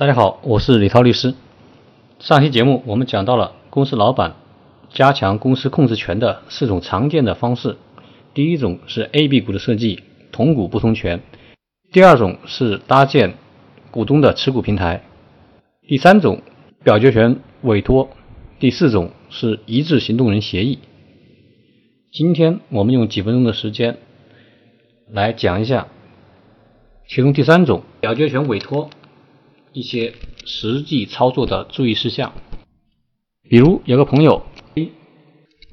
大家好，我是李涛律师。上期节目我们讲到了公司老板加强公司控制权的四种常见的方式。第一种是 A、B 股的设计，同股不同权；第二种是搭建股东的持股平台；第三种表决权委托；第四种是一致行动人协议。今天我们用几分钟的时间来讲一下其中第三种表决权委托。一些实际操作的注意事项，比如有个朋友 A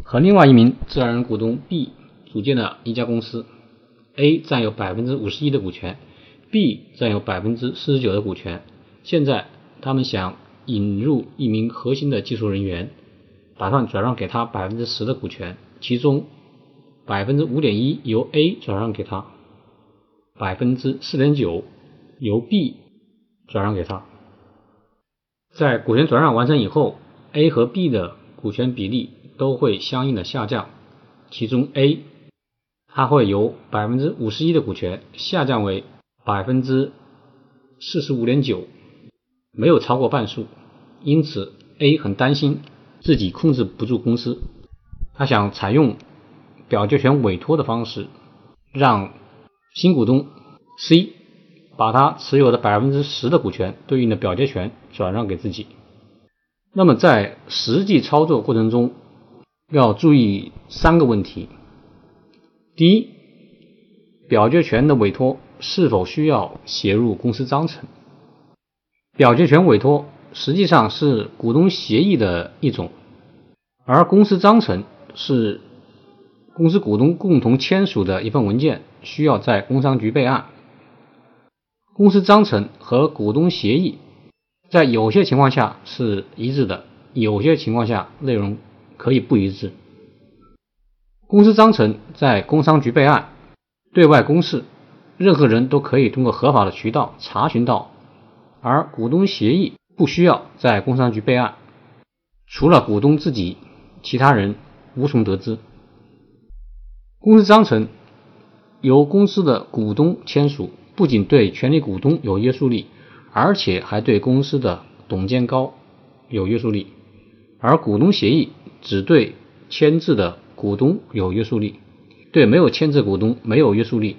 和另外一名自然人股东 B 组建了一家公司，A 占有百分之五十一的股权，B 占有百分之四十九的股权。现在他们想引入一名核心的技术人员，打算转让给他百分之十的股权，其中百分之五点一由 A 转让给他，百分之四点九由 B。转让给他，在股权转让完成以后，A 和 B 的股权比例都会相应的下降。其中 A 它会由百分之五十一的股权下降为百分之四十五点九，没有超过半数。因此 A 很担心自己控制不住公司，他想采用表决权委托的方式，让新股东 C。把他持有的百分之十的股权对应的表决权转让给自己。那么在实际操作过程中要注意三个问题：第一，表决权的委托是否需要写入公司章程？表决权委托实际上是股东协议的一种，而公司章程是公司股东共同签署的一份文件，需要在工商局备案。公司章程和股东协议在有些情况下是一致的，有些情况下内容可以不一致。公司章程在工商局备案，对外公示，任何人都可以通过合法的渠道查询到；而股东协议不需要在工商局备案，除了股东自己，其他人无从得知。公司章程由公司的股东签署。不仅对权力股东有约束力，而且还对公司的董监高有约束力。而股东协议只对签字的股东有约束力，对没有签字股东没有约束力，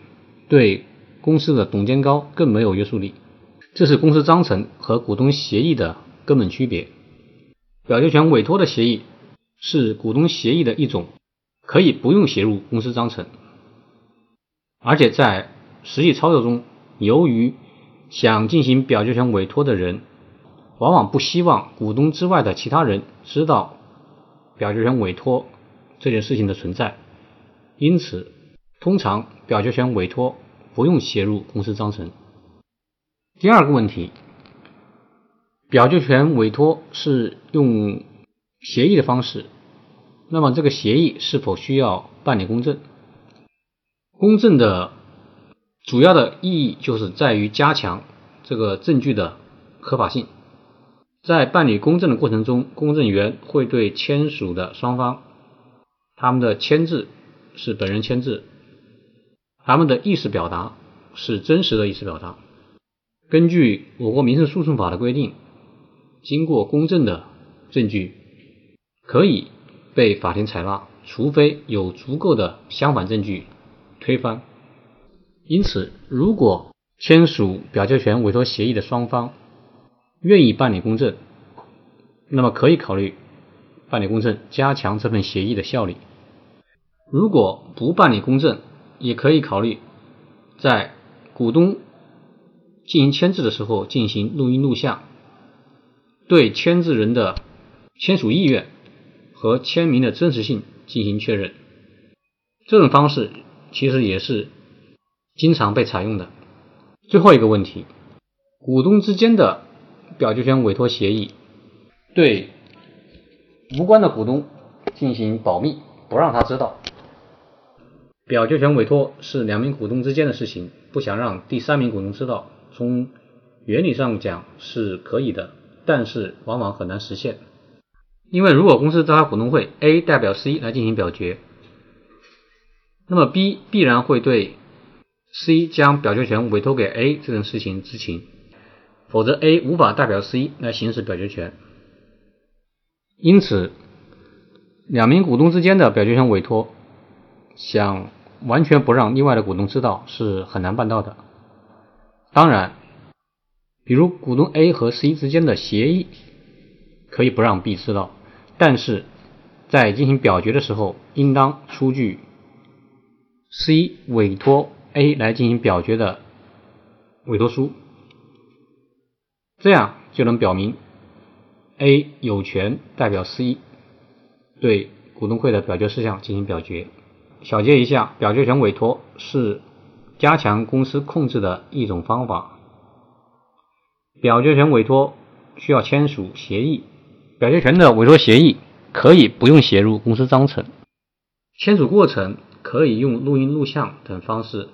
对公司的董监高更没有约束力。这是公司章程和股东协议的根本区别。表决权委托的协议是股东协议的一种，可以不用写入公司章程，而且在。实际操作中，由于想进行表决权委托的人，往往不希望股东之外的其他人知道表决权委托这件事情的存在，因此，通常表决权委托不用写入公司章程。第二个问题，表决权委托是用协议的方式，那么这个协议是否需要办理公证？公证的。主要的意义就是在于加强这个证据的合法性。在办理公证的过程中，公证员会对签署的双方，他们的签字是本人签字，他们的意思表达是真实的意思表达。根据我国民事诉讼法的规定，经过公证的证据可以被法庭采纳，除非有足够的相反证据推翻。因此，如果签署表决权委托协议的双方愿意办理公证，那么可以考虑办理公证，加强这份协议的效力。如果不办理公证，也可以考虑在股东进行签字的时候进行录音录像，对签字人的签署意愿和签名的真实性进行确认。这种方式其实也是。经常被采用的最后一个问题，股东之间的表决权委托协议对无关的股东进行保密，不让他知道。表决权委托是两名股东之间的事情，不想让第三名股东知道，从原理上讲是可以的，但是往往很难实现。因为如果公司召开股东会，A 代表 C 来进行表决，那么 B 必然会对。C 将表决权委托给 A 这件事情知情，否则 A 无法代表 C 来行使表决权。因此，两名股东之间的表决权委托，想完全不让另外的股东知道是很难办到的。当然，比如股东 A 和 C 之间的协议，可以不让 B 知道，但是在进行表决的时候，应当出具 C 委托 A 来进行表决的委托书，这样就能表明 A 有权代表 C 对股东会的表决事项进行表决。小结一下，表决权委托是。加强公司控制的一种方法。表决权委托需要签署协议，表决权的委托协议可以不用写入公司章程，签署过程可以用录音、录像等方式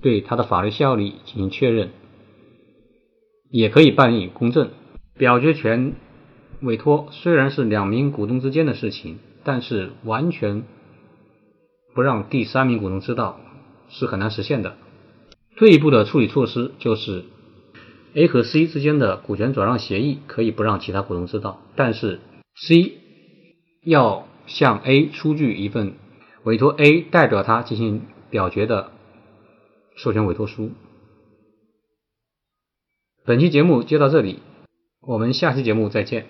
对它的法律效力进行确认，也可以办理公证。表决权委托虽然是两名股东之间的事情，但是完全不让第三名股东知道。是很难实现的。退一步的处理措施就是，A 和 C 之间的股权转让协议可以不让其他股东知道，但是 C 要向 A 出具一份委托 A 代表他进行表决的授权委托书。本期节目就到这里，我们下期节目再见。